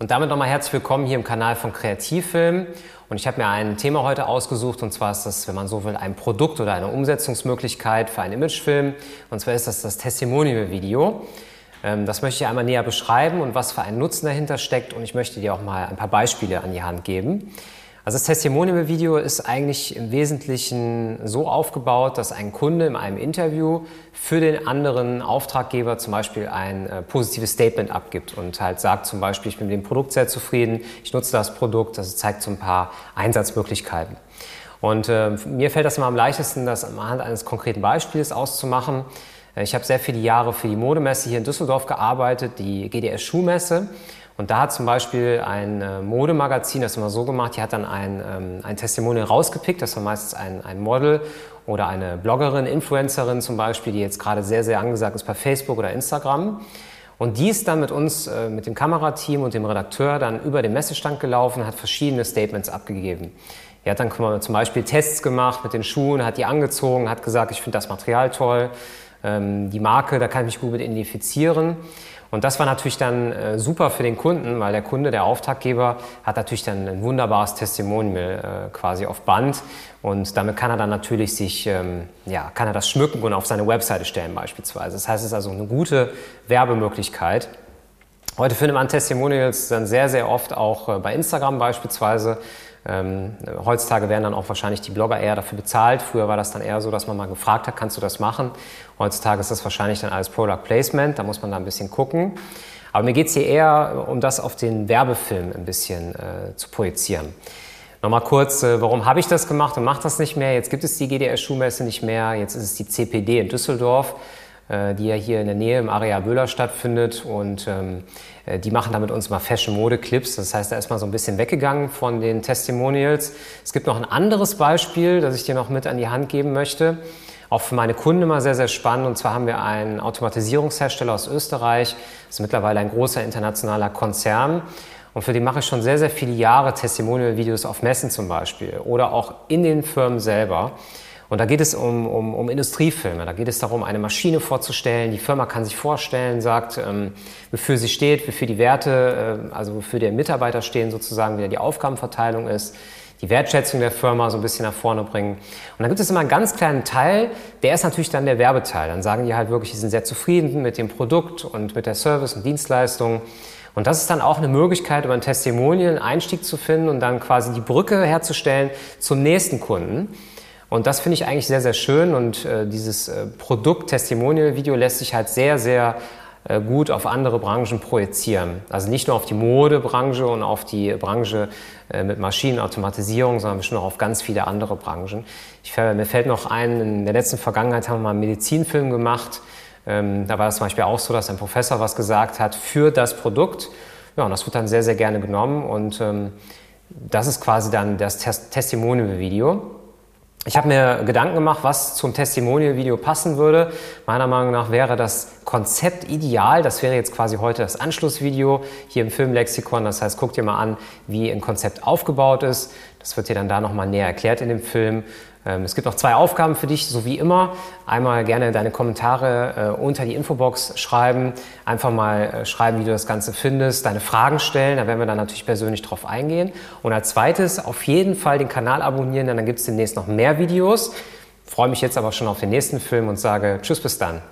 Und damit nochmal herzlich willkommen hier im Kanal von Kreativfilm. Und ich habe mir ein Thema heute ausgesucht und zwar ist das, wenn man so will, ein Produkt oder eine Umsetzungsmöglichkeit für einen Imagefilm. Und zwar ist das das Testimonial-Video. Ähm, das möchte ich einmal näher beschreiben und was für einen Nutzen dahinter steckt. Und ich möchte dir auch mal ein paar Beispiele an die Hand geben. Also das Testimonial-Video ist eigentlich im Wesentlichen so aufgebaut, dass ein Kunde in einem Interview für den anderen Auftraggeber zum Beispiel ein äh, positives Statement abgibt und halt sagt zum Beispiel, ich bin mit dem Produkt sehr zufrieden, ich nutze das Produkt, das zeigt so ein paar Einsatzmöglichkeiten. Und äh, mir fällt das immer am leichtesten, das anhand eines konkreten Beispiels auszumachen. Äh, ich habe sehr viele Jahre für die Modemesse hier in Düsseldorf gearbeitet, die GDS Schuhmesse. Und da hat zum Beispiel ein äh, Modemagazin das immer so gemacht, die hat dann ein, ähm, ein Testimonial rausgepickt, das war meistens ein, ein Model oder eine Bloggerin, Influencerin zum Beispiel, die jetzt gerade sehr, sehr angesagt ist bei Facebook oder Instagram. Und die ist dann mit uns, äh, mit dem Kamerateam und dem Redakteur dann über den Messestand gelaufen, hat verschiedene Statements abgegeben. Er hat dann zum Beispiel Tests gemacht mit den Schuhen, hat die angezogen, hat gesagt, ich finde das Material toll, die Marke, da kann ich mich gut mit identifizieren. Und das war natürlich dann äh, super für den Kunden, weil der Kunde, der Auftraggeber, hat natürlich dann ein wunderbares Testimonial äh, quasi auf Band. Und damit kann er dann natürlich sich, ähm, ja, kann er das schmücken und auf seine Webseite stellen beispielsweise. Das heißt, es ist also eine gute Werbemöglichkeit. Heute findet man Testimonials dann sehr, sehr oft auch äh, bei Instagram beispielsweise. Ähm, heutzutage werden dann auch wahrscheinlich die Blogger eher dafür bezahlt. Früher war das dann eher so, dass man mal gefragt hat, kannst du das machen? Heutzutage ist das wahrscheinlich dann alles Product Placement, da muss man da ein bisschen gucken. Aber mir geht es hier eher um das auf den Werbefilm ein bisschen äh, zu projizieren. Nochmal kurz, äh, warum habe ich das gemacht und mache das nicht mehr? Jetzt gibt es die GDS-Schuhmesse nicht mehr, jetzt ist es die CPD in Düsseldorf. Äh, die ja hier in der Nähe im Areal Böhler stattfindet. Und ähm, äh, die machen da mit uns mal Fashion-Mode-Clips. Das heißt, da ist man so ein bisschen weggegangen von den Testimonials. Es gibt noch ein anderes Beispiel, das ich dir noch mit an die Hand geben möchte. Auch für meine Kunden immer sehr, sehr spannend. Und zwar haben wir einen Automatisierungshersteller aus Österreich. Das ist mittlerweile ein großer internationaler Konzern. Und für die mache ich schon sehr, sehr viele Jahre Testimonial-Videos auf Messen zum Beispiel oder auch in den Firmen selber. Und da geht es um, um, um Industriefilme. Da geht es darum, eine Maschine vorzustellen. Die Firma kann sich vorstellen, sagt, ähm, wofür sie steht, wofür die Werte, äh, also wofür der Mitarbeiter stehen sozusagen, wie die Aufgabenverteilung ist die Wertschätzung der Firma so ein bisschen nach vorne bringen. Und dann gibt es immer einen ganz kleinen Teil, der ist natürlich dann der Werbeteil. Dann sagen die halt wirklich, die sind sehr zufrieden mit dem Produkt und mit der Service und Dienstleistung. Und das ist dann auch eine Möglichkeit, über ein Testimonial einen Einstieg zu finden und dann quasi die Brücke herzustellen zum nächsten Kunden. Und das finde ich eigentlich sehr, sehr schön und äh, dieses äh, Produkt-Testimonial-Video lässt sich halt sehr, sehr äh, gut auf andere Branchen projizieren. Also nicht nur auf die Modebranche und auf die Branche äh, mit Maschinenautomatisierung, sondern bestimmt auch auf ganz viele andere Branchen. Ich, mir fällt noch ein, in der letzten Vergangenheit haben wir mal einen Medizinfilm gemacht. Ähm, da war es zum Beispiel auch so, dass ein Professor was gesagt hat für das Produkt. Ja, und das wird dann sehr, sehr gerne genommen und ähm, das ist quasi dann das Testimonial-Video. Ich habe mir Gedanken gemacht, was zum Testimonial-Video passen würde. Meiner Meinung nach wäre das Konzept ideal. Das wäre jetzt quasi heute das Anschlussvideo hier im Filmlexikon. Das heißt, guck dir mal an, wie ein Konzept aufgebaut ist. Das wird dir dann da nochmal näher erklärt in dem Film. Ähm, es gibt noch zwei Aufgaben für dich, so wie immer. Einmal gerne deine Kommentare äh, unter die Infobox schreiben, einfach mal äh, schreiben, wie du das Ganze findest, deine Fragen stellen, da werden wir dann natürlich persönlich drauf eingehen. Und als zweites auf jeden Fall den Kanal abonnieren, denn dann gibt es demnächst noch mehr Videos. freue mich jetzt aber schon auf den nächsten Film und sage Tschüss bis dann.